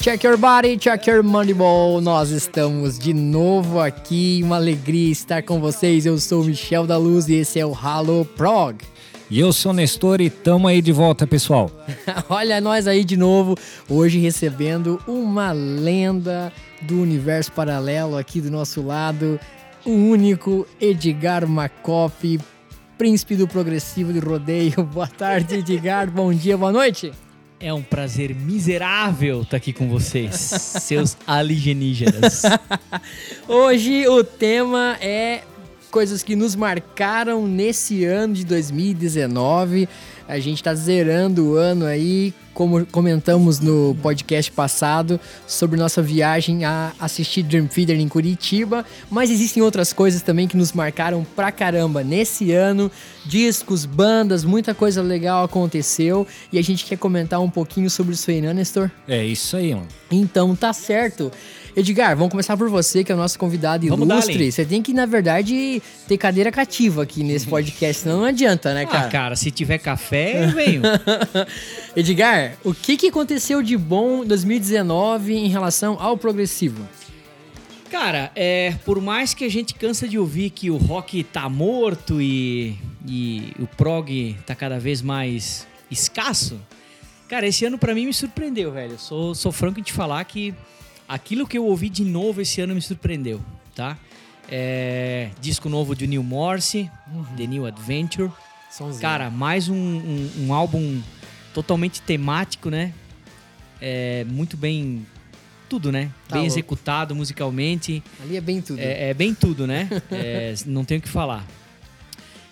Check your body, check your money ball. Nós estamos de novo aqui. Uma alegria estar com vocês. Eu sou o Michel da Luz e esse é o Halo Prog. E eu sou o Nestor e tamo aí de volta, pessoal. Olha nós aí de novo, hoje recebendo uma lenda do universo paralelo aqui do nosso lado, o único Edgar Macoff, príncipe do progressivo de rodeio. Boa tarde, Edgar. Bom dia, boa noite. É um prazer miserável estar aqui com vocês, seus alienígenas. Hoje o tema é coisas que nos marcaram nesse ano de 2019. A gente está zerando o ano aí, como comentamos no podcast passado, sobre nossa viagem a assistir Dream Theater em Curitiba. Mas existem outras coisas também que nos marcaram pra caramba nesse ano. Discos, bandas, muita coisa legal aconteceu. E a gente quer comentar um pouquinho sobre isso aí, né, Nestor? É isso aí, mano. Então tá certo. Edgar, vamos começar por você, que é o nosso convidado Vamos ilustre. Você tem que, na verdade, ter cadeira cativa aqui nesse podcast, senão não adianta, né, Ah, cara? cara, se tiver café, eu venho. Edgar, o que, que aconteceu de bom em 2019 em relação ao progressivo? Cara, é, por mais que a gente cansa de ouvir que o rock tá morto e, e o prog tá cada vez mais escasso, cara, esse ano pra mim me surpreendeu, velho. Eu Sou, sou franco em te falar que aquilo que eu ouvi de novo esse ano me surpreendeu, tá? É, disco novo de Neil Morse, The New Adventure. Sonzinho. Cara, mais um, um- um álbum totalmente temático, né? É, muito bem. Tudo, né? Tá bem louco. executado musicalmente. Ali é bem tudo. É, é bem tudo, né? É, não tenho o que falar.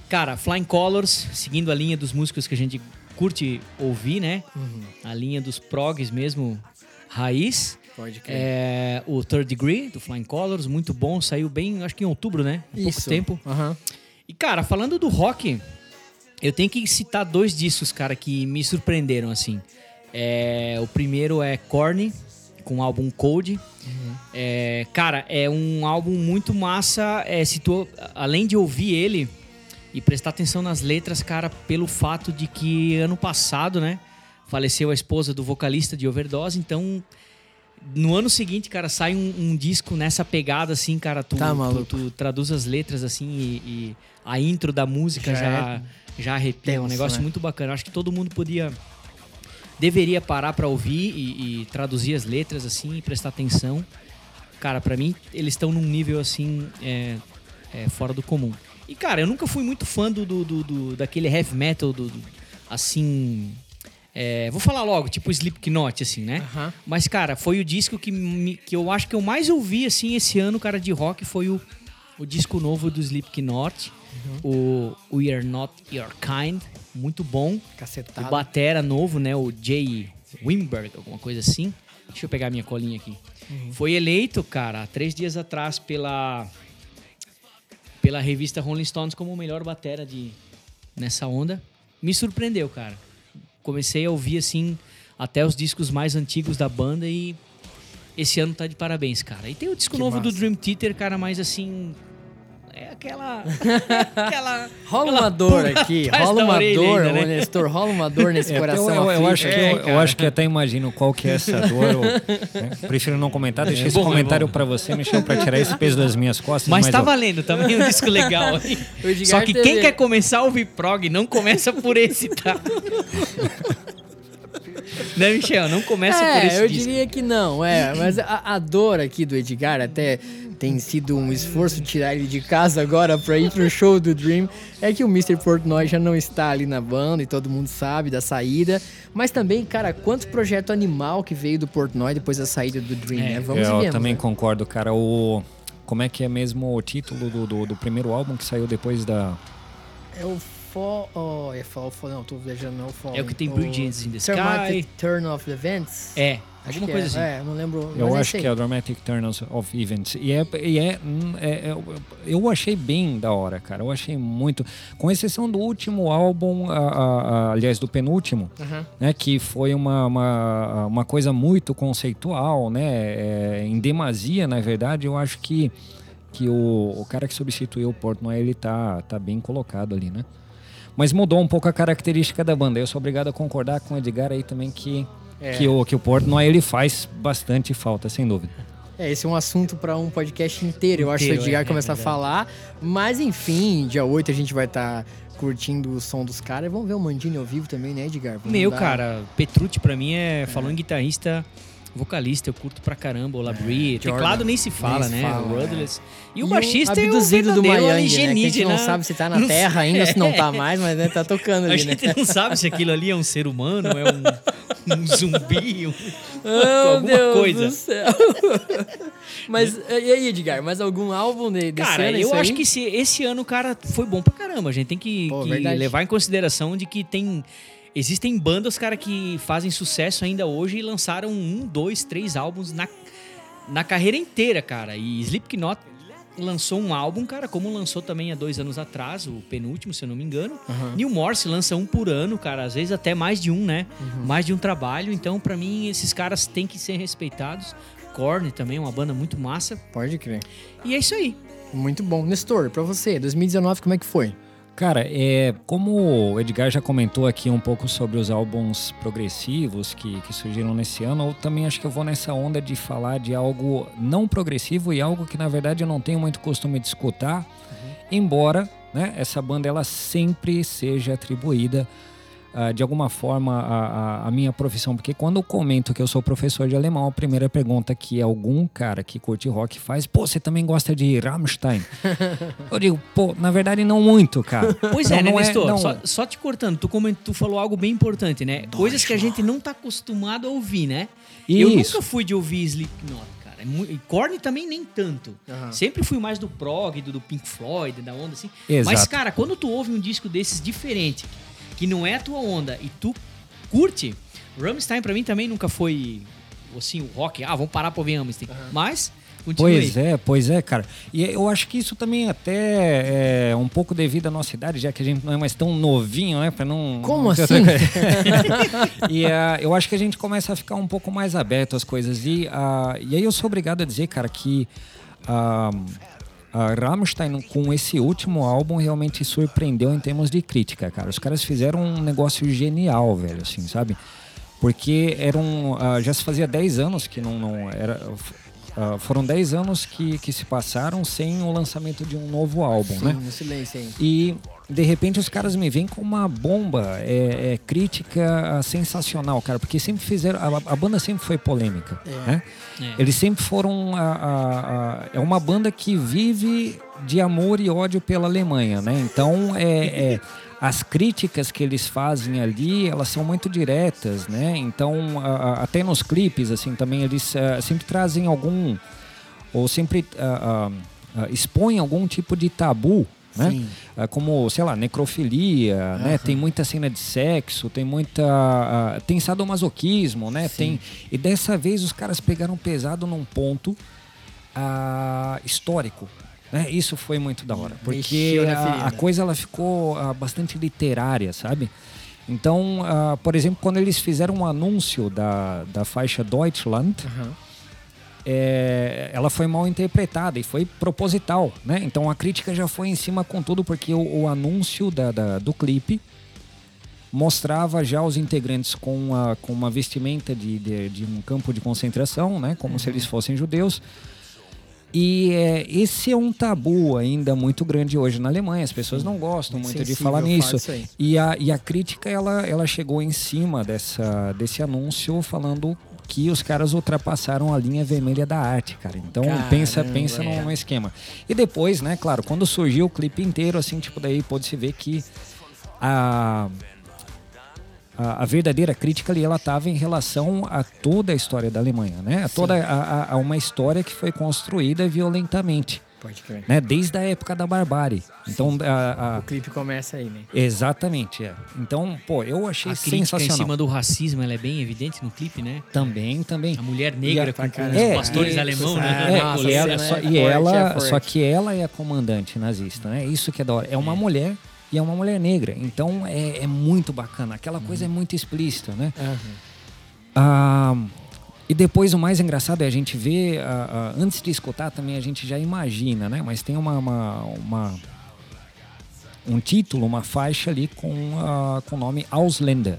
Cara, Flying Colors, seguindo a linha dos músicos que a gente curte ouvir, né? Uhum. A linha dos progs mesmo, raiz. Pode crer. É, o Third Degree, do Flying Colors, muito bom. Saiu bem, acho que em outubro, né? Pouco Isso. tempo. Aham. E, cara, falando do rock, eu tenho que citar dois discos, cara, que me surpreenderam, assim. É, o primeiro é Korn, com o álbum Cold. É, cara, é um álbum muito massa. É, além de ouvir ele e prestar atenção nas letras, cara, pelo fato de que ano passado, né, faleceu a esposa do vocalista de Overdose, então... No ano seguinte, cara, sai um, um disco nessa pegada, assim, cara. Tu, Tá tu- tu traduz as letras, assim, e, e a intro da música Já já, já, arrepia. é um tenso, negócio né? muito bacana. Acho que todo mundo podia. Deveria parar pra ouvir e, e traduzir as letras, assim, e prestar atenção. Cara, pra mim, eles estão num nível, assim, é, é, fora do comum. E, cara, eu nunca fui muito fã do, do, do- do- daquele heavy metal, do, do- assim. É, vou falar logo, tipo Slipknot, assim, né? Mas, cara, foi o disco que, me- que eu acho que eu mais ouvi, assim, esse ano, cara, de rock, foi o, o disco novo do Slipknot, o We Are Not Your Kind, muito bom. Cacetado. O batera novo, né, o Jay Wimberg, alguma coisa assim. Deixa eu pegar minha colinha aqui. Foi eleito, cara, há três dias atrás pela pela revista Rolling Stones como o melhor batera de nessa onda. Me surpreendeu, cara. Comecei a ouvir assim até os discos mais antigos da banda e esse ano tá de parabéns, cara. E tem o disco Que novo do massa. Dream Theater, cara, mas assim é aquela aquela Rola aquela uma dor aqui, rola uma dor, ainda, né? Nestor, rola uma dor nesse É, coração eu, eu, eu acho que, É, eu, eu cara. acho que até imagino qual que é essa dor. eu, né? Prefiro não comentar, deixei esse bom, é comentário pra você, Michel, pra tirar esse peso das minhas costas. Mas tá ó, valendo também um disco legal. Só que quem quer começar a ouvir prog, não começa por esse, tá? né, Michel? Não começa por É, esse eu disco. diria que não, é. Mas a, a dor aqui do Edgar até tem sido um esforço tirar ele de casa agora pra ir pro show do Dream. É que o Mr. Portnoy já não está ali na banda e todo mundo sabe da saída. Mas também, cara, quanto projeto animal que veio do Portnoy depois da saída do Dream, É, né? Vamos eu vemos, também né? concordo, cara. O, como é que é mesmo o título do, do, do primeiro álbum que saiu depois da. É o Fall. Oh, é Fall, Fall, não, tô viajando, não. Fall. É o que tem Bridges in the Sky. Turn of Events. É, Acho alguma coisa é, assim. É, não lembro. Eu acho que é Dramatic Turns of Events. E é, e é, hum, é- é- Eu achei bem da hora, cara. Eu achei muito. Com exceção do último álbum, a- a- a- aliás, do penúltimo, Aham. né? Que foi uma, uma, uma coisa muito conceitual, né? é, em demasia, na verdade, eu acho que, que o, o cara que substituiu o Portnoy, ele tá, tá bem colocado ali, né? Mas mudou um pouco a característica da banda. Eu sou obrigado a concordar com o Edgar aí também que, É. que, o, que o Portnoy ele faz bastante falta, sem dúvida. É, esse é um assunto para um podcast inteiro. Eu acho que o Edgar é, começar é a falar. Mas enfim, dia 8 a gente vai estar curtindo o som dos caras. Vamos ver o Mandini ao vivo também, né, Edgar? Vamos Meu, dar- cara, Petrucci pra mim é, falando em guitarrista, vocalista, eu curto pra caramba, o Labrie. Jordan. Teclado nem se fala, Nem né? fala, o é. Rudless. E, E o baixista é o abduzido do verdadeiro Miami, né? Que a gente não sabe se tá na Não Terra sei. ainda se não É. tá mais, mas né, tá tocando A ali, né? gente não sabe se aquilo ali é um ser humano, é um, um zumbi, um, Oh, alguma Deus coisa. do céu. Mas e aí, Edgar, mais algum álbum de, desse Cara, ano? é eu acho aí? que esse, esse ano, cara, foi bom pra caramba. A gente tem que, Pô, que levar em consideração de que tem. Existem bandas, cara, que fazem sucesso ainda hoje e lançaram um, dois, três álbuns na, na carreira inteira, cara. E Slipknot lançou um álbum, cara, como lançou também há dois anos atrás, o penúltimo, se eu não me engano. Aham. New Morse lança um por ano, cara, às vezes até mais de um, né? Uhum. Mais de um trabalho. Então, pra mim, esses caras têm que ser respeitados. Korn também é uma banda muito massa. Pode crer. E é isso aí. Muito bom. Nestor, pra você, 2019, como é que foi? Cara, é, como o Edgar já comentou aqui um pouco sobre os álbuns progressivos que, que surgiram nesse ano, eu também acho que eu vou nessa onda de falar de algo não progressivo e algo que na verdade eu não tenho muito costume de escutar, embora né, essa banda ela sempre seja atribuída ah, de alguma forma a, a- a minha profissão, porque quando eu comento que eu sou professor de alemão, a primeira pergunta que algum cara que curte rock faz, pô, você também gosta de Rammstein? eu digo, pô, na verdade não muito, cara. Pois Não, é, né, não Nestor? não- Só, só te cortando, tu, tu falou algo bem importante, né? Coisas que a gente não tá acostumado a ouvir, né? Eu Isso. nunca fui de ouvir Slipknot, cara. É E Korn também nem tanto. Aham. Sempre fui mais do prog, do, do Pink Floyd, da onda assim. Exato. Mas, cara, quando tu ouve um disco desses diferente, que não é a tua onda, e tu curte, Rammstein pra mim também nunca foi, assim, o rock. Ah, vamos parar pra ouvir Rammstein. Mas, continue. Pois é, pois é, cara. E eu acho que isso também até é um pouco devido à nossa idade, já que a gente não é mais tão novinho, né? Pra não. Como não assim? e ah, eu acho que a gente começa a ficar um pouco mais aberto às coisas. E, ah, e aí eu sou obrigado a dizer, cara, que. ah, a Rammstein, com esse último álbum, realmente surpreendeu em termos de crítica, cara. Os caras fizeram um negócio genial, velho, assim, sabe? Porque eram. ah, já se fazia 10 anos que não, não era. ah, foram 10 anos que, que se passaram sem o lançamento de um novo álbum, Sim, né? no silêncio aí. E de repente os caras me vêm com uma bomba é, é, crítica sensacional, cara, porque sempre fizeram. A, a banda sempre foi polêmica, né? É. Eles sempre foram. a- a- a- é uma banda que vive de amor e ódio pela Alemanha, né? Então, é, é, as críticas que eles fazem ali, elas são muito diretas, né? Então, a- a- até nos clipes, assim, também eles ah, sempre trazem algum. Ou sempre ah, ah, ah, expõem algum tipo de tabu. Né? Ah, como, sei lá, necrofilia, né? Tem muita cena de sexo, tem muita. ah, tem sadomasoquismo, né? Tem, e dessa vez os caras pegaram pesado num ponto ah, histórico. Né? Isso foi muito da hora. Porque a, a coisa ela ficou ah, bastante literária, sabe? Então, ah, por exemplo, quando eles fizeram um anúncio da, da faixa Deutschland, Aham. É, ela foi mal interpretada e foi proposital, né? Então a crítica já foi em cima com tudo porque o, o anúncio da, da- do clipe mostrava já os integrantes com, a, com uma vestimenta de, de, de um campo de concentração, né? Como se eles fossem judeus. E é, esse é um tabu ainda muito grande hoje na Alemanha. As pessoas não gostam muito de Sensível falar falar nisso. E a, e a crítica ela, ela chegou em cima dessa, desse anúncio falando que os caras ultrapassaram a linha vermelha da arte, cara. Então Caramba, pensa, pensa é. no, no esquema. E depois, né, claro, quando surgiu o clipe inteiro, assim, tipo, daí pôde-se ver que a, a, a verdadeira crítica ali, ela estava em relação a toda a história da Alemanha, né? A toda a, a- a uma história que foi construída violentamente, Pode crer. né? Desde a época da barbárie. Então, a, a- O clipe começa aí, né? exatamente, é. Então, pô, eu achei A crítica em sensacional. cima do racismo, ela é bem evidente no clipe, né? Também, também. A mulher negra a- com, com caramba. os É, pastores e- alemão, é, né? É, Nossa, e ela, só, é e forte, ela é só que ela é a comandante nazista, né? Isso que é da hora. É uma mulher e é uma mulher negra. Então é, é muito bacana. Aquela coisa é muito explícita, né? Aham. Ah, e depois o mais engraçado é a gente ver, antes de escutar também a gente já imagina, né? Mas tem uma, uma, uma, um título, uma faixa ali com, ah, com o nome Ausländer.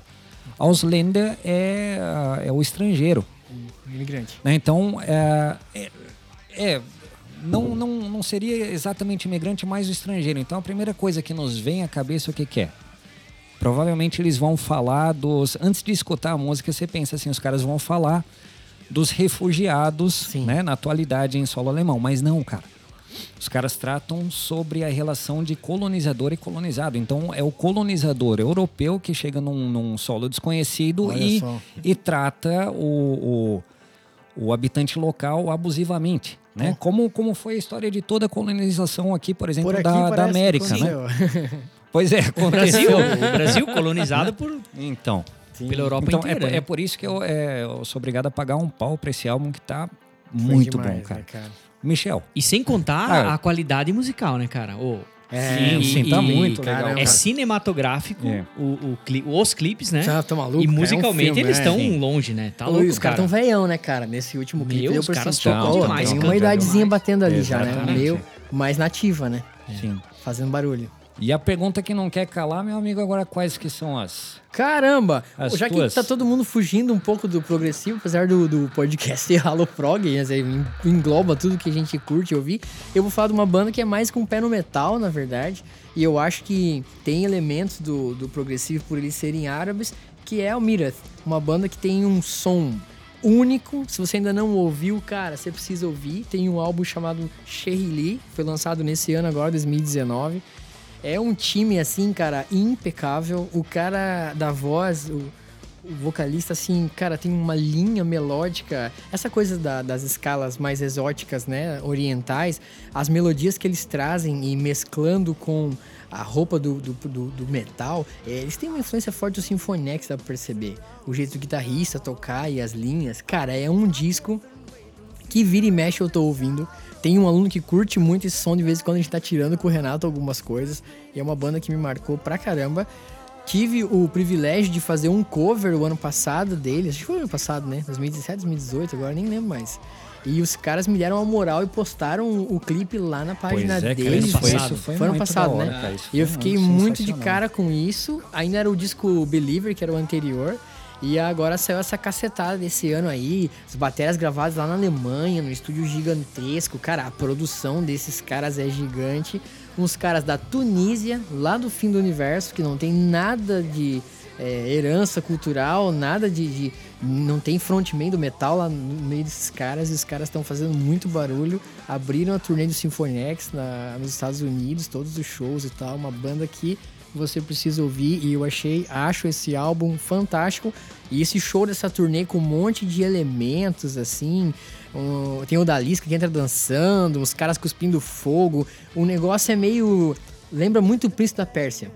Ausländer é, ah, é o estrangeiro. Imigrante. né? Então, é, é- é, não, não, não seria exatamente imigrante, mas o estrangeiro. Então, a primeira coisa que nos vem à cabeça, o que, que é? Provavelmente eles vão falar dos. Antes de escutar a música, você pensa assim: os caras vão falar dos refugiados Sim. né, na atualidade em solo alemão. Mas não, cara. Os caras tratam sobre a relação de colonizador e colonizado. Então, é o colonizador europeu que chega num, num solo desconhecido Olha e, só. e trata o, o, o habitante local abusivamente. Né? Como, como foi a história de toda a colonização aqui, por exemplo, Por aqui da, da América. Né? aconteceu. Pois é, O Brasil, aconteceu. o Brasil colonizado por, Então, pela Europa então é, inteira. né? é por isso que eu, é, eu sou obrigado a pagar um pau pra esse álbum que tá Foi muito demais, bom, cara. né, cara? Michel, E sem contar Ah, a qualidade musical, né, cara? Ô, É, sim, e- sim, tá e- muito legal. É cara. cinematográfico, É. o, o cli- os clipes, né? Já tá maluco? e cara, é um musicalmente filme, eles né? estão Sim. longe, né? Tá louco, os caras cara. tão veião, né, cara? Nesse último clipe Meu, os caras sentir tão pô, demais, tem uma idadezinha batendo ali já, né? Meio mais nativa, né? sim. Fazendo barulho. E a pergunta que não quer calar, meu amigo, agora quais que são as... Caramba! As Já tuas. que tá todo mundo fugindo um pouco do progressivo, apesar do, do podcast ser Halo Prog, né, assim, engloba tudo que a gente curte ouvir, eu vou falar de uma banda que é mais com o pé no metal, na verdade. E eu acho que tem elementos do, do progressivo por eles serem árabes, que é o Mirath, uma banda que tem um som único. Se você ainda não ouviu, cara, você precisa ouvir. Tem um álbum chamado Sherry foi lançado nesse ano agora, 2019. É um time, assim, cara, impecável. O cara da voz, o, o vocalista, assim, cara, tem uma linha melódica. Essa coisa da- das escalas mais exóticas, né, orientais, as melodias que eles trazem e mesclando com a roupa do, do, do- do metal, é, eles têm uma influência forte do Symphonix, dá pra perceber. O jeito do guitarrista tocar e as linhas. Cara, é um disco que vira e mexe eu tô ouvindo. Tem um aluno que curte muito esse som, de vez em quando a gente tá tirando com o Renato algumas coisas. E é uma banda que me marcou pra caramba. Tive o privilégio de fazer um cover o ano passado deles. Acho que foi o ano passado, né? 2017, 2018, agora nem lembro mais. E os caras me deram uma moral e postaram o clipe lá na página pois é, deles. foi, isso foi, Foi ano passado, da hora, né? cara, E eu fiquei muito de cara com isso. Ainda era o disco Believer, que era o anterior. E agora saiu essa cacetada desse ano aí. As baterias gravadas lá na Alemanha, no estúdio gigantesco. Cara, a produção desses caras é gigante. Uns caras da Tunísia, lá do fim do universo, que não tem nada de é, herança cultural, nada de, de- Não tem frontman do metal lá no meio desses caras. E os caras estão fazendo muito barulho. Abriram a turnê do Symphony X na- nos Estados Unidos, todos os shows e tal. Uma banda que você precisa ouvir e eu achei, acho esse álbum fantástico. E esse show dessa turnê com um monte de elementos assim, um- tem o da Lisca que entra dançando, os caras cuspindo fogo. O negócio é meio lembra muito o Príncipe da Pérsia.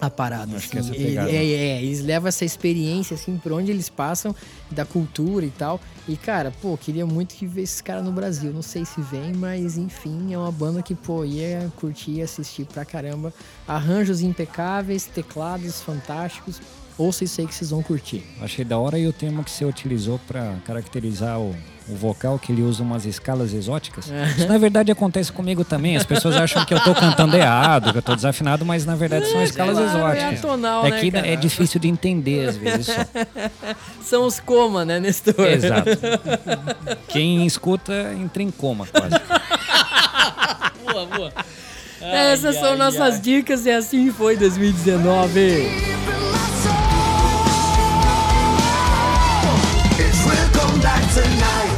A parada, Acho que assim. essa E- pegada. é, é, eles levam essa experiência, assim, por onde eles passam, da cultura e tal. E, cara, pô, queria muito que ver esses caras no Brasil. Não sei se vem, mas enfim, é uma banda que, pô, ia curtir e assistir pra caramba. Arranjos impecáveis, teclados fantásticos. Ouça isso aí que vocês vão curtir. Achei da hora e o termo que você utilizou pra caracterizar o, o vocal, que ele usa umas escalas exóticas. Isso na verdade acontece comigo também. As pessoas acham que eu tô cantando errado, que eu tô desafinado, mas na verdade são escalas claro, é exóticas. atonal, é né, que cara? é difícil de entender às vezes só. São os coma, né, Nestor? Exato. Quem escuta entra em coma quase. Boa, boa. Essas são nossas dicas e assim foi 2019. Tonight.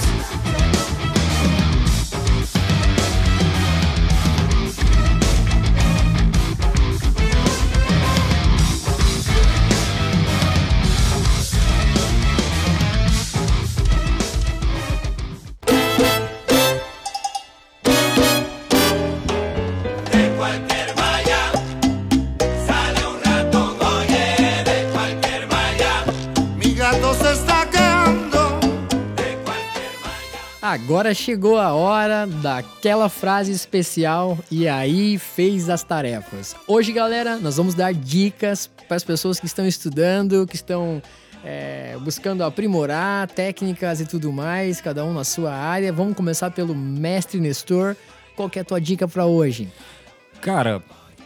Agora chegou a hora daquela frase especial e aí fez as tarefas. Hoje, galera, nós vamos dar dicas para as pessoas que estão estudando, que estão é, buscando aprimorar técnicas e tudo mais, cada um na sua área. Vamos começar pelo mestre Nestor. Qual que é a tua dica para hoje? Cara,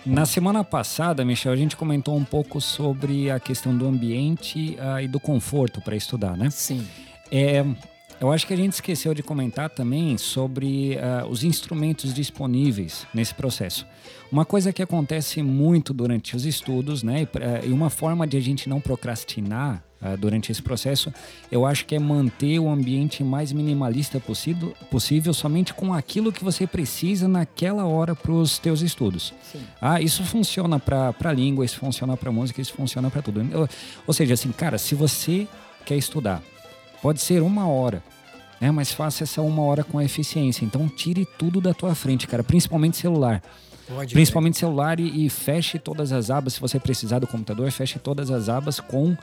Na semana passada, Michel, a gente comentou um pouco sobre a questão do ambiente ah, e do conforto para estudar, né? Sim. É, eu acho que a gente esqueceu de comentar também sobre ah, os instrumentos disponíveis nesse processo. Uma coisa que acontece muito durante os estudos, né, e, e uma forma de a gente não procrastinar ah, durante esse processo, eu acho que é manter o ambiente mais minimalista possível, possível somente com aquilo que você precisa naquela hora para os teus estudos. Sim. Ah, isso funciona para língua, isso funciona para música, isso funciona para tudo. Eu- Ou seja, assim, cara, se você quer estudar, pode ser uma hora, né? Mas faça essa uma hora com eficiência. Então tire tudo da tua frente, cara, principalmente celular. Pode Principalmente celular e, e feche todas as abas. Se você precisar do computador, feche todas as abas com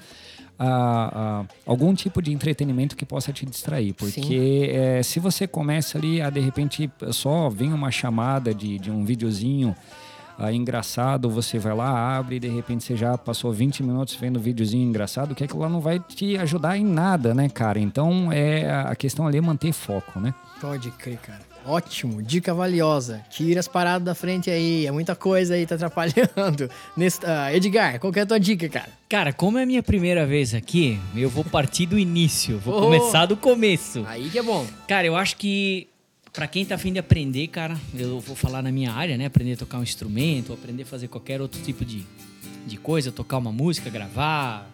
ah, ah, algum tipo de entretenimento que possa te distrair. Porque eh, se você começa ali a de repente só vem uma chamada de, de um videozinho ah, engraçado, você vai lá, abre e de repente você já passou 20 minutos vendo um videozinho engraçado, que aquilo lá não vai te ajudar em nada, né, cara? Então é a questão ali é manter foco, né? Pode crer, cara. Ótimo, dica valiosa. Tira as paradas da frente aí, é muita coisa aí, tá atrapalhando. Nesse, ah, Edgar, qual que é a tua dica, cara? Cara, como é a minha primeira vez aqui, eu vou partir do início. Vou Oh. começar do começo. Aí que é bom. Cara, eu acho que pra quem tá afim de aprender, cara, eu vou falar na minha área, né? Aprender a tocar um instrumento, aprender a fazer qualquer outro tipo de, de coisa, tocar uma música, gravar,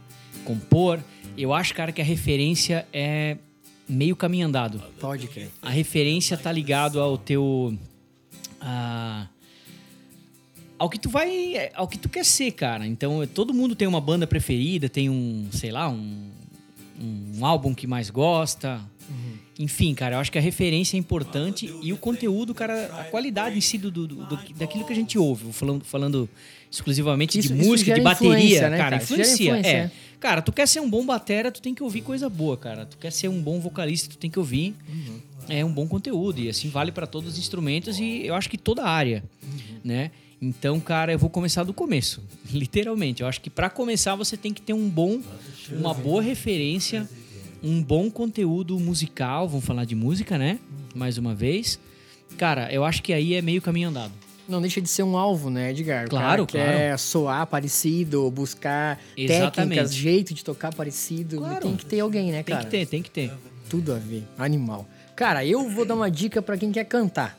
compor. Eu acho, cara, que a referência é meio caminho andado. Pode crer. A referência tá ligado ao teu. a- ao que tu vai. ao que tu quer ser, cara. Então, todo mundo tem uma banda preferida, tem um, sei lá, um, um álbum que mais gosta. Enfim, cara, eu acho que a referência é importante e o conteúdo, cara, a qualidade em si do, do- do- daquilo que a gente ouve. Falando, falando exclusivamente Isso- de música, de bateria, né, cara, cara? Influencia. influência, é. é. Cara, tu quer ser um bom batera, tu tem que ouvir coisa boa, cara. Tu quer ser um bom vocalista, tu tem que ouvir é um bom conteúdo. E assim vale para todos os instrumentos e eu acho que toda a área, né? Então, cara, eu vou começar do começo, literalmente. Eu acho que para começar você tem que ter um bom, uma boa referência, um bom conteúdo musical. Vamos falar de música, né? Mais uma vez. Cara, eu acho que aí é meio caminho andado. Não deixa de ser um alvo, né, Edgar? Claro, cara quer soar parecido, buscar Exatamente. técnicas, jeito de tocar parecido. Claro. Tem que ter alguém, né, Tem cara? que ter, tem que ter. Tudo a ver. Animal. Cara, eu vou dar uma dica pra quem quer cantar.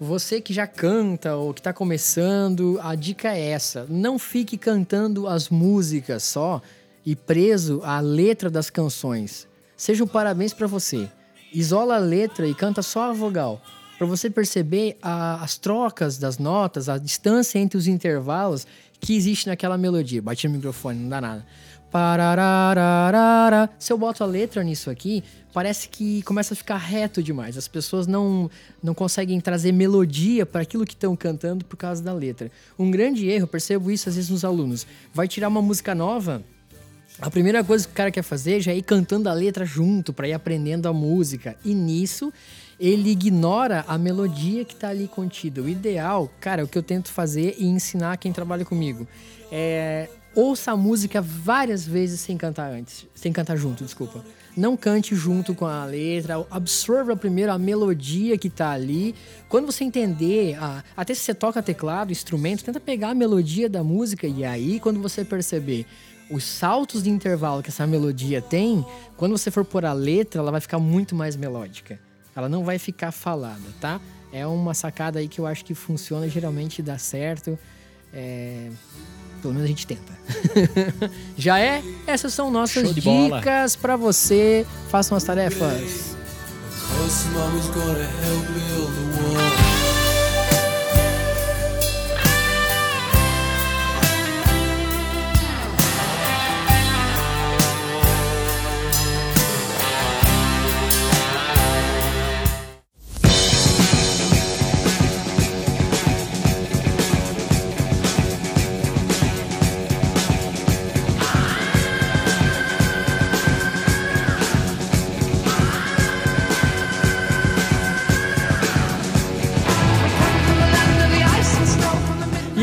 Você que já canta ou que tá começando, a dica é essa: não fique cantando as músicas só e preso à letra das canções. Seja um parabéns pra você. Isola a letra e canta só a vogal. Pra você perceber a- as trocas das notas, a distância entre os intervalos que existe naquela melodia. Bati no microfone, não dá nada. Pararararara. Se eu boto a letra nisso aqui, parece que começa a ficar reto demais. As pessoas não, não conseguem trazer melodia para aquilo que estão cantando por causa da letra. Um grande erro, percebo isso às vezes nos alunos. Vai tirar uma música nova, a primeira coisa que o cara quer fazer já é ir cantando a letra junto para ir aprendendo a música. E nisso ele ignora a melodia que tá ali contida. O ideal, cara, o que eu tento fazer e ensinar quem trabalha comigo é ouça a música várias vezes sem cantar antes, sem cantar junto, desculpa. Não cante junto com a letra, absorva primeiro a melodia que tá ali. Quando você entender, até se você toca teclado, instrumento, tenta pegar a melodia da música e aí quando você perceber os saltos de intervalo que essa melodia tem, quando você for pôr a letra, ela vai ficar muito mais melódica. Ela não vai ficar falada, tá? É uma sacada aí que eu acho que funciona e geralmente dá certo. É, Pelo menos a gente tenta. Já é? Essas são nossas dicas pra você. Façam as tarefas.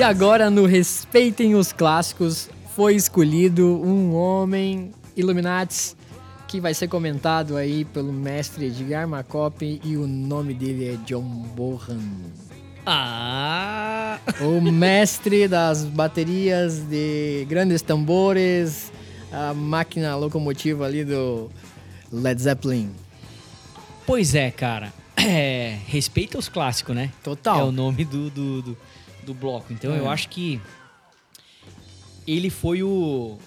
Agora, no Respeitem os Clássicos, foi escolhido um homem Illuminatis que vai ser comentado aí pelo mestre Edgar Macop e o nome dele é John Bohan. Ah! O mestre das baterias de grandes tambores, a máquina locomotiva ali do Led Zeppelin. Pois é, cara. É, respeita os clássicos, né? Total. É o nome do, do, do, do bloco. Então É. eu acho que ele foi o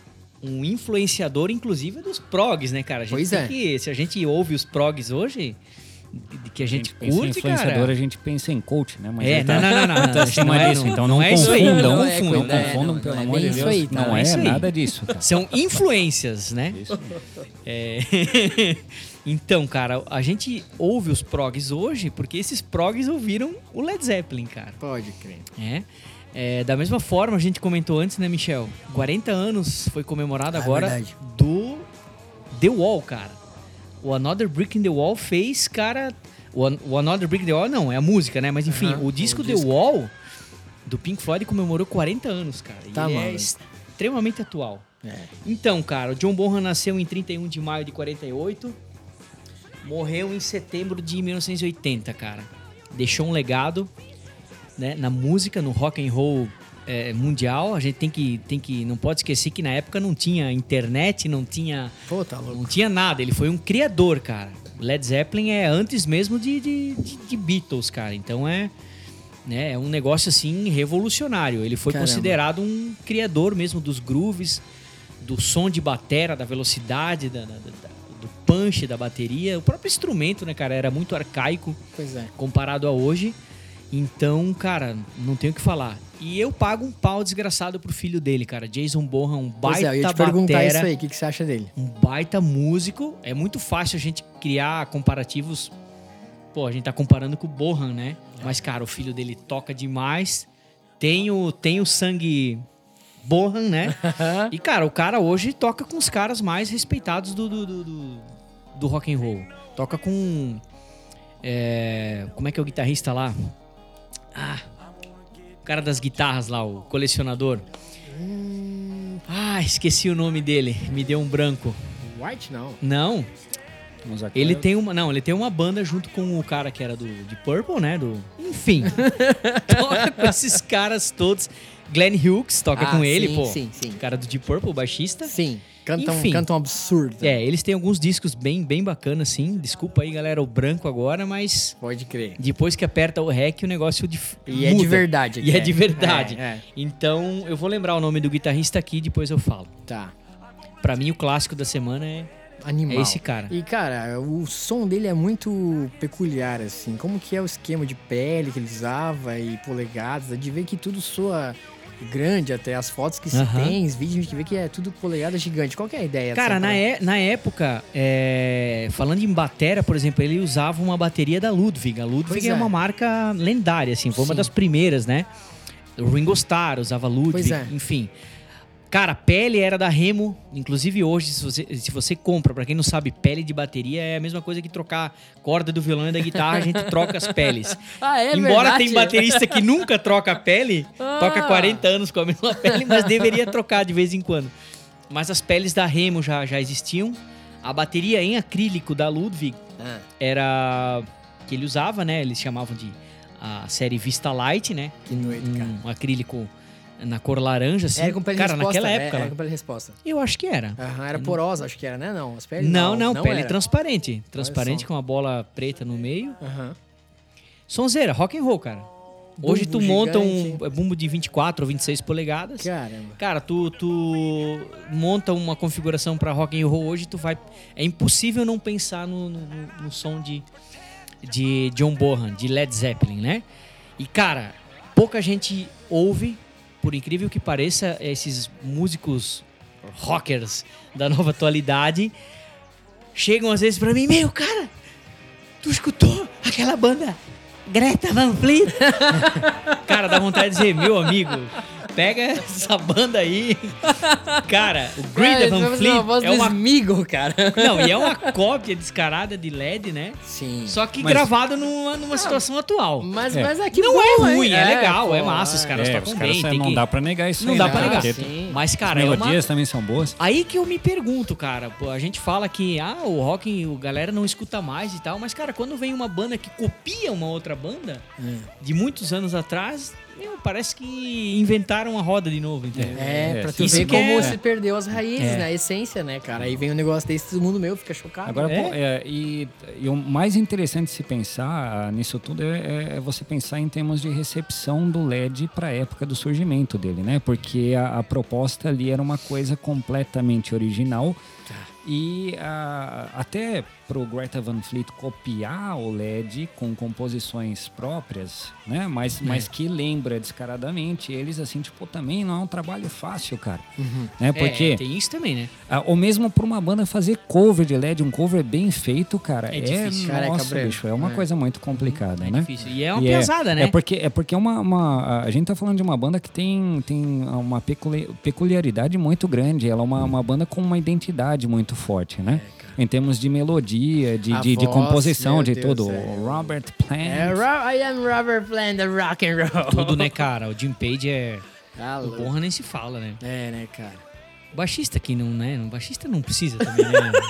um influenciador, inclusive, dos progs, né, cara? A gente Pois tem é. que, se a gente ouve os progs hoje, de que a gente, pensa em curte, influenciador, cara. a gente pensa em coach, né? Mas É, ele não, não, não, não, não, tá não é, disso, não- então não não, é isso aí, não é não é, confundam, não, pelo é amor de isso Deus. aí, tá? não Não é é, isso aí. nada disso, cara. São influências, né? É. então, cara, a gente ouve os progs hoje porque esses progs ouviram o Led Zeppelin, cara. Pode crer. É. É, da mesma forma, a gente comentou antes, né, Michel? 40 anos foi comemorado Ah, agora verdade. do The Wall, cara. O Another Brick in the Wall fez, cara. O, An- o Another Brick in the Wall não, é a música, né? Mas enfim, o disco o The disco. Wall do Pink Floyd comemorou 40 anos, cara. E Tá ele é extremamente atual. É. Então, cara, o John Bonham nasceu em 31 de maio de 48, morreu em setembro de 1980, cara. Deixou um legado, né, na música, no rock and roll é, mundial. A gente tem que, tem que, não pode esquecer que na época não tinha internet, não tinha, Pô, tá não tinha nada. Ele foi um criador, cara. Led Zeppelin é antes mesmo de, de, de- Beatles, cara. Então é, né, é um negócio assim revolucionário. Ele foi Caramba. considerado um criador mesmo dos grooves, do som de batera, da velocidade, da, da- da- punch da bateria. O próprio instrumento, né, cara, era muito arcaico Pois é. comparado a hoje. Então, cara, não tenho o que falar. E eu pago um pau desgraçado pro filho dele, cara. Jason Bonham, um Pois baita é, eu ia te perguntar batera isso aí, o que, que você acha dele? um baita músico. É muito fácil a gente criar comparativos. Pô, a gente tá comparando com o Bohan, né? Mas, cara, o filho dele toca demais. Tem o, tem o sangue Bohan, né? e, cara, o cara hoje toca com os caras mais respeitados do, do, do, do- do rock and roll. Toca com. é, como é que é o guitarrista lá? Ah, o cara das guitarras lá, o colecionador. Ah, esqueci o nome dele. Me deu um branco. White não. Não, ele é- tem uma, não, ele tem uma banda junto com o cara que era do de Purple, né, do, enfim. toca com esses caras todos. Glenn Hughes toca Ah, com ele, sim, pô. sim, sim. O cara do Deep Purple, o baixista. Sim. Canta um, Enfim. canta um absurdo. É, eles têm alguns discos bem, bem bacanas, sim. Desculpa aí, galera, o branco agora, mas Pode crer. depois que aperta o REC, o negócio de, E é de muda. verdade. E é de verdade. É, é. Então, eu vou lembrar o nome do guitarrista aqui, depois eu falo. Tá. Pra mim, o clássico da semana é Animal. É esse cara. E, cara, o som dele é muito peculiar, assim. Como que é o esquema de pele que ele usava e polegadas. É de ver que tudo soa grande até. As fotos que se tem, os vídeos, a gente vê que é tudo polegada gigante. Qual que é a ideia? Cara, na, parada? é- na época, é, falando em batera, por exemplo, ele usava uma bateria da Ludwig. A Ludwig Pois é. é. uma marca lendária, assim, foi uma Sim. das primeiras, né? O Ringo Starr usava Ludwig, é. enfim. Cara, pele era da Remo, inclusive hoje, se você, se você compra, pra quem não sabe, pele de bateria é a mesma coisa que trocar corda do violão e da guitarra, a gente troca as peles. Ah, é Embora verdade? tem baterista que nunca troca a pele, Ah. toca 40 anos com a mesma pele, mas deveria trocar de vez em quando. Mas as peles da Remo já, já existiam. A bateria em acrílico da Ludwig Ah, era que ele usava, né? Eles chamavam de a série Vista Light, né? que noite, cara. Um acrílico na cor laranja, assim. Era com pele Cara, resposta. naquela é, época. Era lá, com pele resposta. Eu acho que era. Aham, era porosa, acho que era, né? Não, as peles Não, não, pele era. transparente. Transparente com uma bola preta no meio. Aham. Sonzeira, rock and roll, cara. Hoje Bumbo tu monta gigante. um bumbo de 24 ou 26 polegadas. Caramba. Cara, tu, tu monta uma configuração pra rock and roll hoje, tu vai. É impossível não pensar no, no, no- no som de, de John Bonham, de Led Zeppelin, né? E cara, pouca gente ouve, por incrível que pareça, esses músicos rockers da nova atualidade chegam às vezes pra mim, meu cara, tu escutou aquela banda Greta Van Fleet? cara, dá vontade de dizer, meu amigo, pega essa banda aí. Cara, o Greta Cara, Van você Fleet uma voz é do uma Smigo, cara. não, e é uma cópia descarada de LED, né? Sim. Só que Mas- gravada numa, numa situação atual. Mas, É. mas é que Não bom, é ruim, é, legal, é pô, massa, os caras É, tocam os caras bem. é, tem não que- dá pra negar isso Não aí, dá né? pra negar. Sim. Mas, As cara, é uma... melodias também são boas. Aí que eu me pergunto, cara. Pô, a gente fala que ah, o rock, o galera não escuta mais e tal, mas, cara, quando vem uma banda que copia uma outra banda de muitos anos atrás, meu, parece que inventaram a roda de novo, entendeu? É, É, pra tu isso ver como é- se perdeu as raízes, É. né? A essência, né, cara? Aí vem um negócio desse, todo mundo meu fica chocado. Agora, É? pô, é, e, e o mais interessante de se pensar ah, nisso tudo é, é- você pensar em termos de recepção do LED para a época do surgimento dele, né? Porque a, a proposta ali era uma coisa completamente original. E ah, até pro Greta Van Fleet copiar o LED com composições próprias, né? Mas, mas que lembra descaradamente eles, assim, tipo, também não é um trabalho fácil, cara. Né? Porque... É, tem isso também, né? Ou mesmo pra uma banda fazer cover de LED, um cover bem feito, cara. É É, difícil. Careca nossa, bicho, é uma É. coisa muito complicada, É né? difícil. E é uma E pesada, né? É porque é porque é uma, uma- a gente tá falando de uma banda que tem, tem uma peculi- peculiaridade muito grande. Ela é uma, uma banda com uma identidade muito forte, né? Em termos de melodia, de, de, de voz, composição, meu de Deus, tudo. é. Robert Plant. É, Ro- I am Robert Plant, the rock and roll. Tudo, né, cara? O Jim Page é. Ah, O porra nem se fala, né? É, né, cara? O baixista que não, né? O baixista não precisa também, né?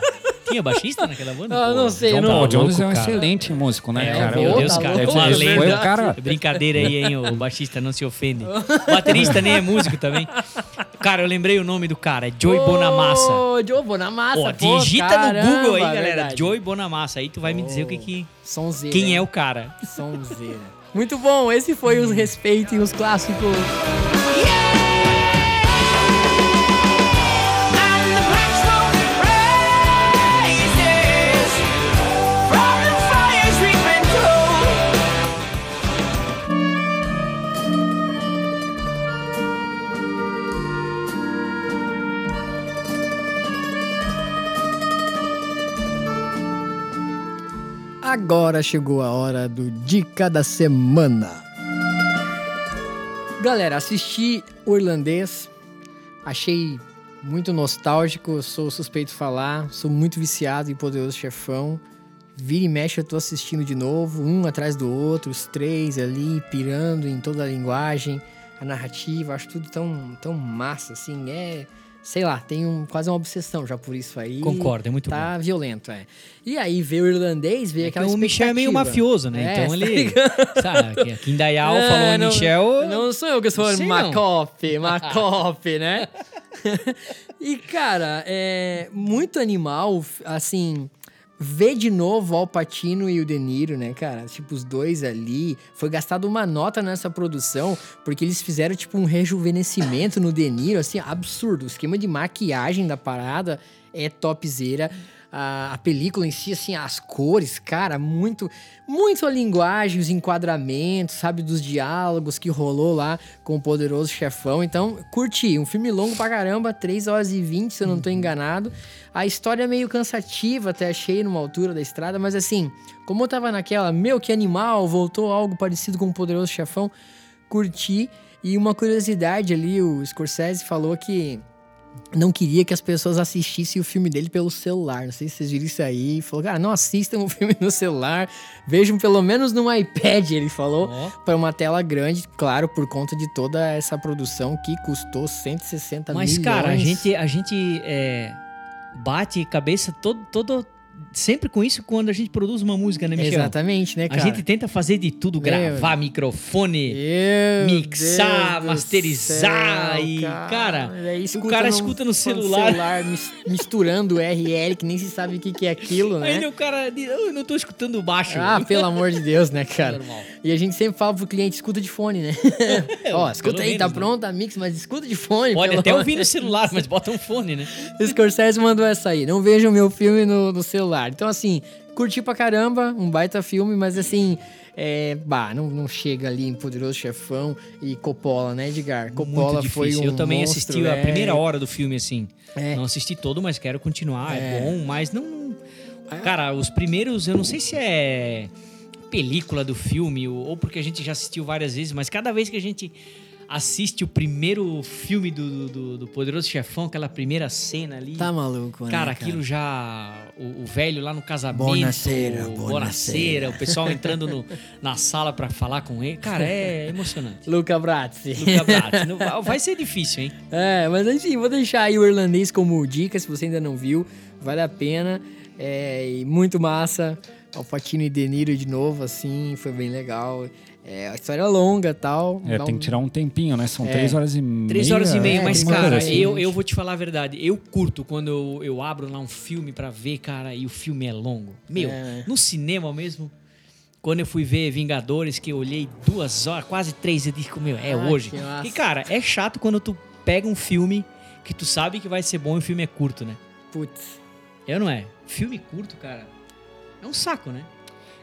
Tinha baixista naquela banda? Ah, não sei, John não- Paul Tá Jones é um cara. excelente músico, né, É, cara? meu Tá Deus, louco, cara. tá É uma lenda. foi o cara. Brincadeira aí, hein? O baixista não se ofende. O baterista nem é músico também. Cara, eu lembrei o nome do cara. É Joey Bonamassa. Ô, Joey Bonamassa. Ó, pô, digita caramba, no Google aí, galera. verdade. Joey Bonamassa. Aí tu vai me dizer o que que... Sonzeira. Quem é o cara? Sonzeira. Muito bom, esse foi os respeitos e os clássicos. Agora chegou a hora do Dica da Semana. Galera, assisti o irlandês, achei muito nostálgico, sou suspeito de falar, sou muito viciado em Poderoso Chefão. Vira e mexe, eu tô assistindo de novo, um atrás do outro, os três ali, pirando em toda a linguagem, a narrativa, acho tudo tão, tão massa, assim, é... Sei lá, tenho quase uma obsessão já por isso aí. Concordo, é muito Tá violento, é. E aí veio o irlandês, veio aquela Então, o Michel é meio mafioso, né? É, então tá ele... ligado? Sabe, aqui- em Dayal É, falou não- Michel... Não sou eu que sou Sei não. Macope, Macope, né? e, cara, é muito animal, assim, ver de novo o Alpatino e o De Niro, né, cara? Tipo, os dois ali. Foi gastado uma nota nessa produção, porque eles fizeram, tipo, um rejuvenescimento no De Niro, assim, absurdo. O esquema de maquiagem da parada é topzera. A, a película em si, assim, as cores, cara, muito, muito a linguagem, os enquadramentos, sabe, dos diálogos que rolou lá com o Poderoso Chefão. Então, curti. Um filme longo pra caramba, 3 horas e 20, se eu não tô enganado. A história é meio cansativa, até achei numa altura da estrada, mas assim, como eu tava naquela, meu, que animal, voltou algo parecido com o Poderoso Chefão, curti. E uma curiosidade ali, o Scorsese falou que não queria que as pessoas assistissem o filme dele pelo celular. Não sei se vocês viram isso aí. Falou, cara, não assistam o filme no celular. Vejam pelo menos no iPad, ele falou. Ó. Para uma tela grande, claro, por conta de toda essa produção que custou 160 Mas, milhões. cara, a gente, a gente é, bate cabeça todo, todo, sempre com isso quando a gente produz uma música, né, Michel? Exatamente, né, A cara? gente tenta fazer de tudo, Meu gravar microfone, Meu mixar, Deus masterizar céu, e, cara, o cara escuta no celular. mis- misturando URL, que nem se sabe o que, que é aquilo, né? Aí o cara diz, eu não tô escutando baixo. Ah, pelo amor de Deus, né, cara? Normal. E a gente sempre fala pro cliente, escuta de fone, né? Ó, escuta aí, tá menos, né? pronto a mix, mas escuta de fone. Pode até ouvir no celular, mas bota um fone, né? Scorsese mandou essa aí. Não vejam meu filme no, no celular. Então, assim, curti pra caramba, um baita filme, mas assim, é, bah, não, não chega ali em Poderoso Chefão e Coppola, né, Edgar? Coppola foi um Eu também monstro, assisti a é. primeira hora do filme, assim. É. Não assisti todo, mas quero continuar. É, É. bom, mas não, não- Cara, os primeiros, eu não sei se é película do filme ou porque a gente já assistiu várias vezes, mas cada vez que a gente assiste o primeiro filme do, do, do Poderoso Chefão, aquela primeira cena ali. Tá maluco, né, Cara, aquilo já. O, o velho lá no casamento. Bonaceira, bonaceira. O pessoal entrando no- na sala pra falar com ele. Cara, é emocionante. Luca Brazzi. Luca Bratti. Não- vai- Vai ser difícil, hein? É, mas enfim, vou deixar aí o irlandês como dica, se você ainda não viu, vale a pena. É, e muito massa. Alpatino e De Niro de novo, assim, foi bem legal. É, a história é longa e tal. É, tem um- que tirar um tempinho, né? São É. três horas e meia. Três horas e meia, é, mas, cara, coisa assim, eu, gente. eu vou te falar a verdade. Eu curto quando eu, eu abro lá um filme pra ver, cara, e o filme é longo. Meu, É. no cinema mesmo, quando eu fui ver Vingadores, que eu olhei duas horas, quase três, eu disse, meu, é Ah, hoje. E, cara, é chato quando tu pega um filme que tu sabe que vai ser bom e o filme é curto, né? Putz. Eu não é? Filme curto, cara, é um saco, né?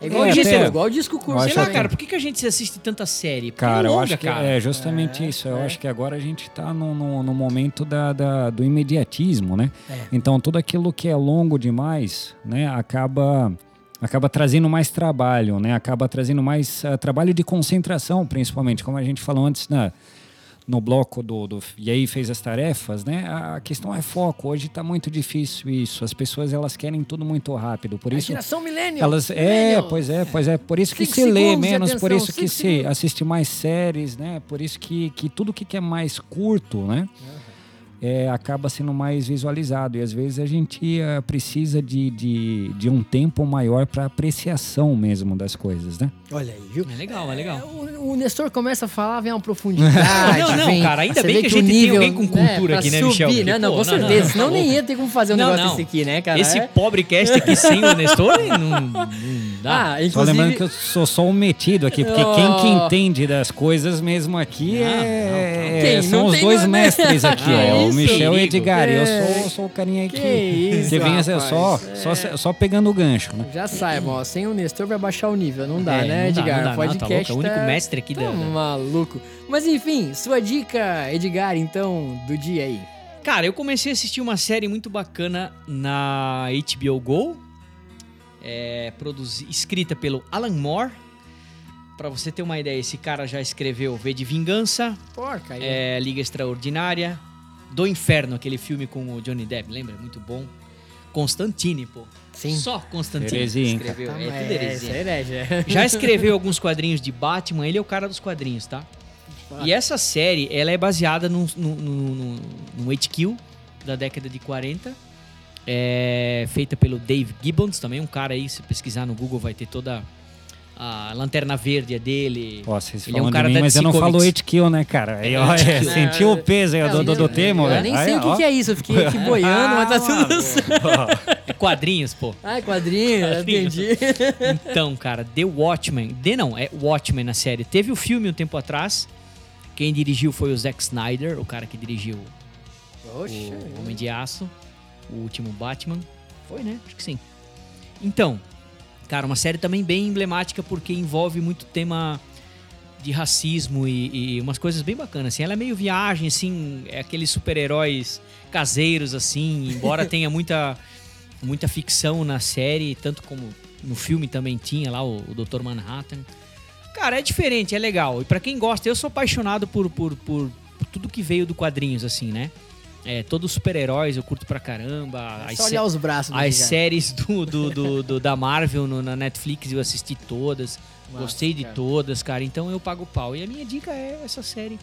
É igual, É, o disco, até- igual disco curto. Sei lá, que- cara, por que, que a gente assiste tanta série? Porque Cara, é eu longa, acho que cara. é justamente É, isso. Eu é. acho que agora a gente tá no, no, no momento da, da- do imediatismo, né? É. Então tudo aquilo que é longo demais, né, acaba acaba trazendo mais trabalho, né? Acaba trazendo mais ah, trabalho de concentração, principalmente, como a gente falou antes na no bloco do, do e aí fez as tarefas, né? A questão é foco. Hoje tá muito difícil isso. As pessoas elas querem tudo muito rápido. Por A isso geração millennial. elas é, Millennial. pois é, pois é, por isso que Cinco se lê segundos menos, por isso que cinco se segundos. assiste mais séries, né? Por isso que, que tudo que que é mais curto, né? É, acaba sendo mais visualizado e às vezes a gente eh, precisa de, de, de um tempo maior para apreciação mesmo das coisas, né? Olha aí, viu? É legal, é legal. O, o Nestor começa a falar, vem uma profundidade. Não, não, vem- cara, ainda bem que a gente tem nível, alguém com cultura pra aqui, né, subir, Michel? Porque, né? Não, pô, com não, não, certeza. não, Senão tá nem ia ter como fazer um Não, negócio não. desse aqui, né, cara? Esse É. pobrecast aqui sem o Nestor não, não dá. Ah, Só inclusive... lembrando que eu sou só um metido aqui, porque Oh. quem que entende das coisas mesmo aqui Não, é, Quem? são Não os tem dois nada. mestres aqui, Que ó? Michel e. Edgar. Eu É. sou, sou o carinha aqui Que isso, que vem assim, rapaz. só, É. só, só pegando o gancho, né? Já saibam, ó, sem o Nestor vai baixar o nível. Não dá, É, né, não dá, Edgar? não dá, o não, tá podcast louco, é o único mestre aqui tá da- maluco. Mas enfim, sua dica, Edgar, então, do dia aí. Cara, eu comecei a assistir uma série muito bacana na HBO Go, é, produzi- escrita pelo Alan Moore. Pra você ter uma ideia, esse cara já escreveu V de Vingança, Porca é, Liga Extraordinária, Do Inferno, aquele filme com o Johnny Depp, lembra? Muito bom. Constantine, pô. Sim. Só Constantine Heresia, escreveu. Tá, é heresia. é herege. Já escreveu alguns quadrinhos de Batman, ele é o cara dos quadrinhos, tá? E essa série, ela é baseada num, num, num, num HQ da década de 40. É feita pelo Dave Gibbons, também um cara aí, se pesquisar no Google vai ter toda a lanterna verde é dele. Ó, vocês Ele é um cara de da mim, mas eu DC não falo Comics. hit kill, né, cara? Ó, hit é, kill. sentiu o peso aí do, do, do tema, Eu velho. nem Aí, sei o que, é isso, eu fiquei aqui boiando, mas tá tudo Ah, certo. É quadrinhos, pô. Ai, quadrinho, Quadrinhos. entendi. Então, cara, The Watchmen. The não, é Watchmen na série. Teve o filme um tempo atrás. Quem dirigiu foi o Zack Snyder, o cara que dirigiu Oxe. o Homem de Aço, o último Batman. Foi, né? Acho que sim. Então, cara, uma série também bem emblemática porque envolve muito tema de racismo e, e umas coisas bem bacanas. Assim, ela é meio viagem, assim, é aqueles super-heróis caseiros, assim, embora tenha muita, muita ficção na série, tanto como no filme também tinha lá o, o Dr. Manhattan. Cara, é diferente, é legal. E pra quem gosta, eu sou apaixonado por, por, por, por tudo que veio do quadrinhos, assim, né? É, todos os super-heróis eu curto pra caramba. É As, só olhar os braços as Edgar. séries do, do, do- do- da Marvel no- na Netflix eu assisti todas. Massa, gostei de cara. todas, cara. Então eu pago o pau. E a minha dica é essa série.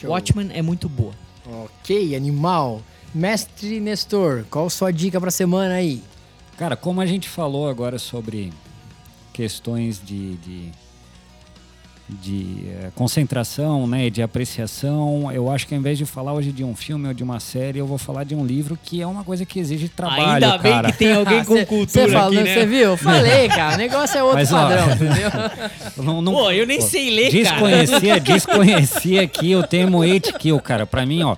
Show. Watchmen é muito boa. Ok, animal. Mestre Nestor, qual sua dica pra semana aí? Cara, como a gente falou agora sobre questões de, de, de, eh, concentração, né, de apreciação, eu acho que ao invés de falar hoje de um filme ou de uma série, eu vou falar de um livro que é uma coisa que exige trabalho, Ainda bem cara. que tem alguém com cê- cultura cê falou, aqui, né? Você viu? Falei, cara. O negócio é outro Mas, ó, padrão, entendeu? Não- não- Pô, eu nem pô, sei ler, cara. desconhecia, Desconhecia aqui o termo hate kill, cara. Pra mim, ó,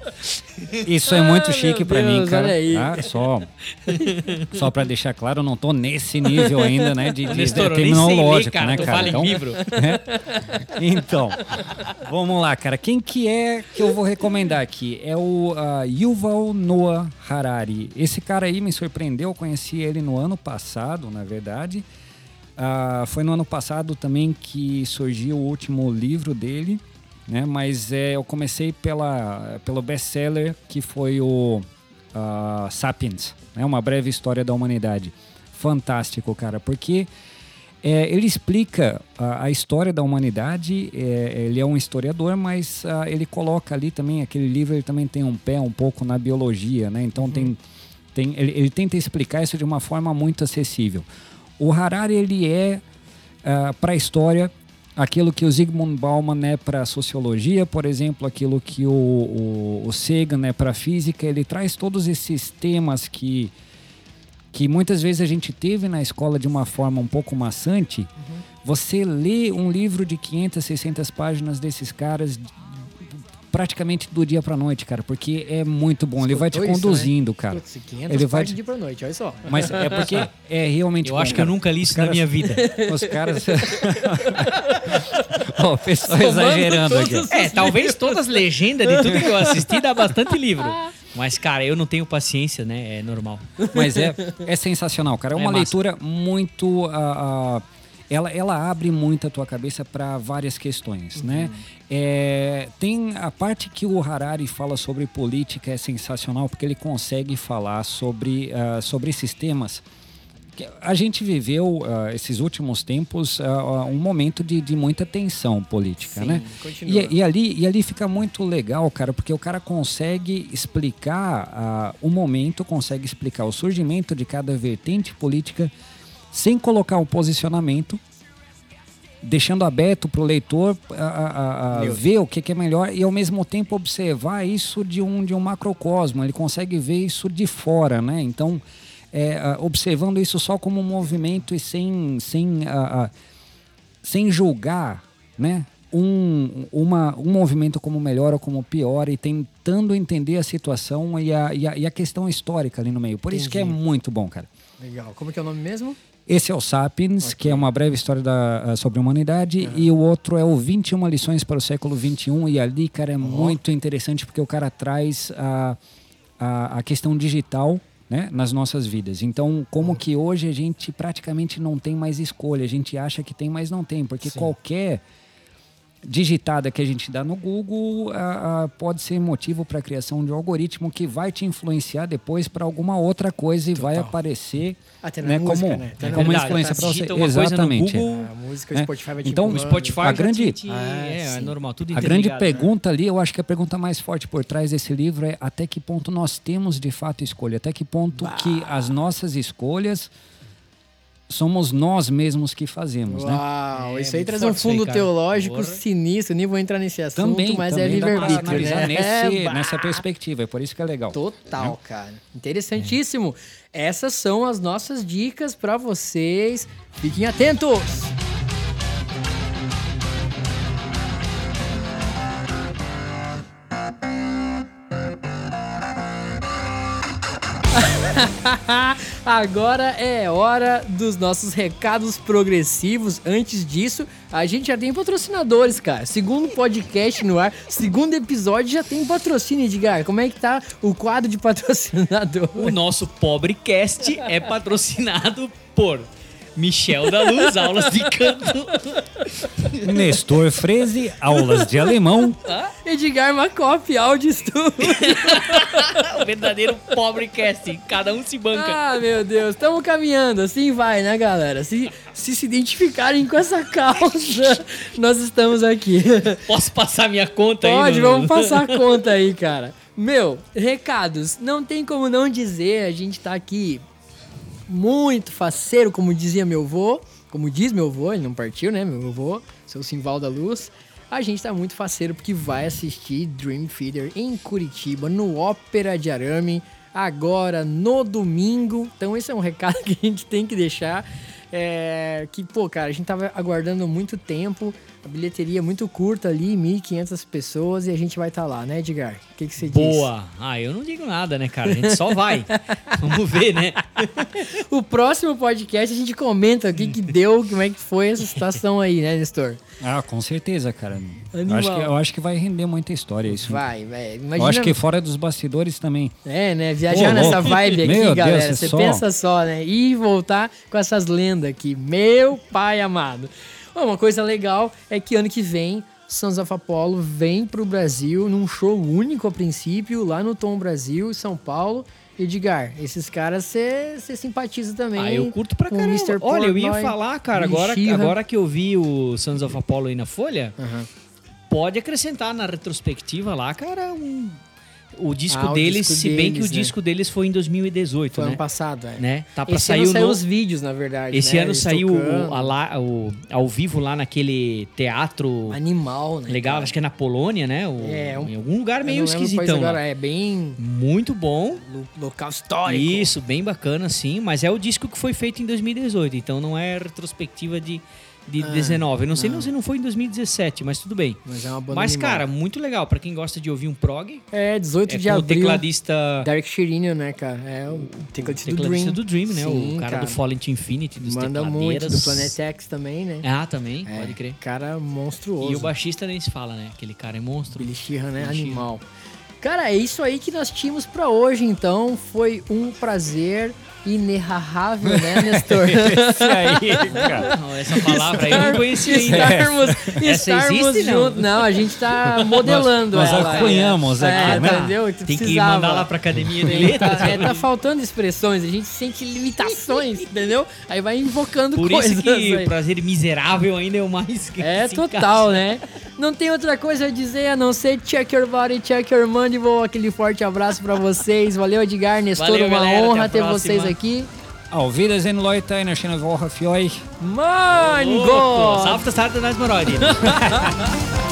isso é muito Ah, chique pra mim, cara. olha aí. Tá? Só, só pra deixar claro, eu não tô nesse nível ainda, né, de, de, de terminológico, cara. né, cara? fala Então, em livro. então, vamos lá, cara. Quem que é que eu vou recomendar aqui? É o ah, Yuval Noah Harari. Esse cara aí me surpreendeu, eu conheci ele no ano passado, na verdade. Ah, foi no ano passado também que surgiu o último livro dele, né? Mas é, eu comecei pela, pelo best-seller que foi o ah, Sapiens, né? Uma breve história da humanidade. Fantástico, cara, porque é, ele explica a, a história da humanidade. é, ele é um historiador, mas ah, ele coloca ali também aquele livro. Ele também tem um pé um pouco na biologia, né? Então tem, tem ele, ele tenta explicar isso de uma forma muito acessível. O Harari ele é para a história aquilo que o Zygmunt Bauman é para a sociologia, por exemplo, aquilo que o, o, o Sagan é para a física. Ele traz todos esses temas que que muitas vezes a gente teve na escola de uma forma um pouco maçante, você lê um livro de 500, 600 páginas desses caras praticamente do dia pra noite, cara, porque é muito bom. Ele vai te Escutou isso, conduzindo, né? cara. Putz, 500 Ele vai te- de pra noite, olha só. Mas é porque é realmente Eu bom, acho que eu nunca li isso na caras- minha vida. Os caras. Ó, o pessoal Somando exagerando aqui. É, talvez todas as legendas de tudo que eu assisti dá bastante livro. Mas, cara, eu não tenho paciência, né? É normal. Mas é, é sensacional, cara. É É uma massa. leitura muito. ah, ah, ela, ela abre muito a tua cabeça para várias questões, né? É, tem a parte que o Harari fala sobre política é sensacional porque ele consegue falar sobre, ah, sobre esses temas. A gente viveu ah, esses últimos tempos ah, um momento de, de muita tensão política, Sim, né? E, e ali, e ali fica muito legal, cara, porque o cara consegue explicar o momento, consegue explicar o surgimento de cada vertente política sem colocar o posicionamento, deixando aberto para o leitor ah, ah, Meu. ver o que, que é melhor e ao mesmo tempo observar isso de um, de um macrocosmo. Ele consegue ver isso de fora, né? Então, é, observando isso só como um movimento e sem, sem sem julgar, né? Um, uma, um movimento como melhor ou como pior e tentando entender a situação e a, e a, e a questão histórica ali no meio. Por isso que é Entendi. muito bom, cara. Legal. Como que é o nome mesmo? Esse é o Sapiens, que é uma breve história da, ah, sobre a humanidade, e o outro é o 21 lições para o século 21, e ali, cara, é muito interessante porque o cara traz a, a, a questão digital né, nas nossas vidas. Então, como que hoje a gente praticamente não tem mais escolha, a gente acha que tem, mas não tem, porque qualquer digitada que a gente dá no Google ah, ah, pode ser motivo para a criação de um algoritmo que vai te influenciar depois para alguma outra coisa e vai Total. aparecer Até na né, música, como, né? Até como verdade, influência tá, para você. coisa no Exatamente. Google, A música, É. Vai te Então, O. Spotify A grande- te- te- Ah, é, é normal, tudo A grande né? pergunta ali, eu acho que a pergunta mais forte por trás desse livro é até que ponto nós temos de fato escolha, até que ponto que as nossas escolhas somos nós mesmos que fazemos, né? Uau, É, isso aí traz um aí, fundo cara. teológico Porra. sinistro. Nem vou entrar nesse assunto, Também, mas também é dá pra livre-arbítrio, né? nesse- É, nessa perspectiva, é por isso que é legal. Total, cara. Interessantíssimo. Essas são as nossas dicas pra vocês. Fiquem atentos. Agora é hora dos nossos recados progressivos. Antes disso, a gente já tem patrocinadores, cara. Segundo podcast no ar, segundo episódio já tem patrocínio, Edgar. Como é que tá o quadro de patrocinador? O nosso pobre cast é patrocinado por Michel da Luz, aulas de canto. Nestor Freze, aulas de alemão. Edgar Macop, áudio estúdio. o verdadeiro pobre cast. Cada um se banca. Ah, meu Deus, estamos caminhando, assim vai, né, galera? Se, se se identificarem com essa causa, nós estamos aqui. Posso passar minha conta aí? Pode, vamos passar a conta aí, cara. Meu, recados, não tem como não dizer, a gente tá aqui muito faceiro, como dizia meu avô, como diz meu avô, ele não partiu, né, meu avô, seu Simval da Luz. A gente tá muito faceiro porque vai assistir Dream Theater em Curitiba, no Ópera de Arame, agora no domingo. Então esse é um recado que a gente tem que deixar. É, que, pô, cara, a gente tava aguardando muito tempo, a bilheteria é muito curta ali, 1.500 pessoas, e a gente vai estar lá, né, Edgar? O que, que você diz? Boa. Ah, eu não digo nada, né, cara? A gente só vai. Vamos ver, né? O próximo podcast a gente comenta o que, que deu, como é que foi essa situação aí, né, Nestor? Ah, com certeza, cara. Eu acho, que, eu acho que vai render muita história isso. Vai, vai. Eu Imagina. acho que fora dos bastidores também. É, né? Viajar Ô, nessa vibe aqui, Meu Deus, galera. é Você só- pensa só, né? E voltar com essas lendas aqui. Meu pai amado. Bom, uma coisa legal é que ano que vem Sons of Apollo vem pro Brasil num show único a princípio, lá no Tom Brasil, em São Paulo. Edgar, esses caras você simpatiza também. Ah, eu curto pra caramba. Mr. Olha, eu ia falar, cara, agora, agora que eu vi o Sons of Apollo aí na Folha, Aham. pode acrescentar na retrospectiva lá, cara, um- o disco Ah, o deles, disco se bem que o né? disco deles foi em 2018, Foi né? ano passado, é. né? Tá Esse sair ano o saiu novo- os vídeos, na verdade. Esse né? ano Eles saiu o, a lá- o- ao vivo lá naquele teatro Animal, né? legal, cara? acho que é na Polônia, né? O- É, um- em algum lugar meio o esquisitão. agora. É bem Muito bom. lo- local histórico. Isso, bem bacana, sim. Mas é o disco que foi feito em 2018, então não é retrospectiva de, de Ah, 19. Eu não sei não. se não foi em 2017, mas tudo bem. Mas é uma banda Mas, cara, muito legal. Pra quem gosta de ouvir um prog, É, 18 é de com o abril. tecladista, Derek Sherinian, né, cara? É o tecladista, tecladista do do Dream. Dream, né? Sim, o cara, do Fallen to Infinity, dos Manda muito, do Planet X também, né? Ah, também, É, pode crer. Cara monstruoso. E o baixista nem se fala, né? Aquele cara é monstro. Billy Sheehan, né? Billy. Animal. Cara, é isso aí que nós tínhamos pra hoje, então. Foi um prazer inenarrável, né, Nestor? Esse aí, cara. Não, essa palavra aí eu não conhecia ainda. estarmos, Essa estarmos existe, não? juntos. Não? a gente tá modelando Nós- nós ela. acunhamos é, aqui, é, né? Entendeu? Tu Tem que precisava. mandar lá pra academia de letras. Tá, é, tá faltando expressões, a gente sente limitações, entendeu? Aí vai invocando Por coisas isso que aí. o prazer miserável ainda é o mais que É total, né? Não tem outra coisa a dizer a não ser check your body, check your mandible. Aquele forte abraço pra vocês. Valeu, Edgar, Nestor. Valeu, uma galera, honra ter vocês aqui. Auf Wiedersehen, Leute, in der schönen Woche für euch. Mango! Louco! Salve, Salve, Salve, Salve,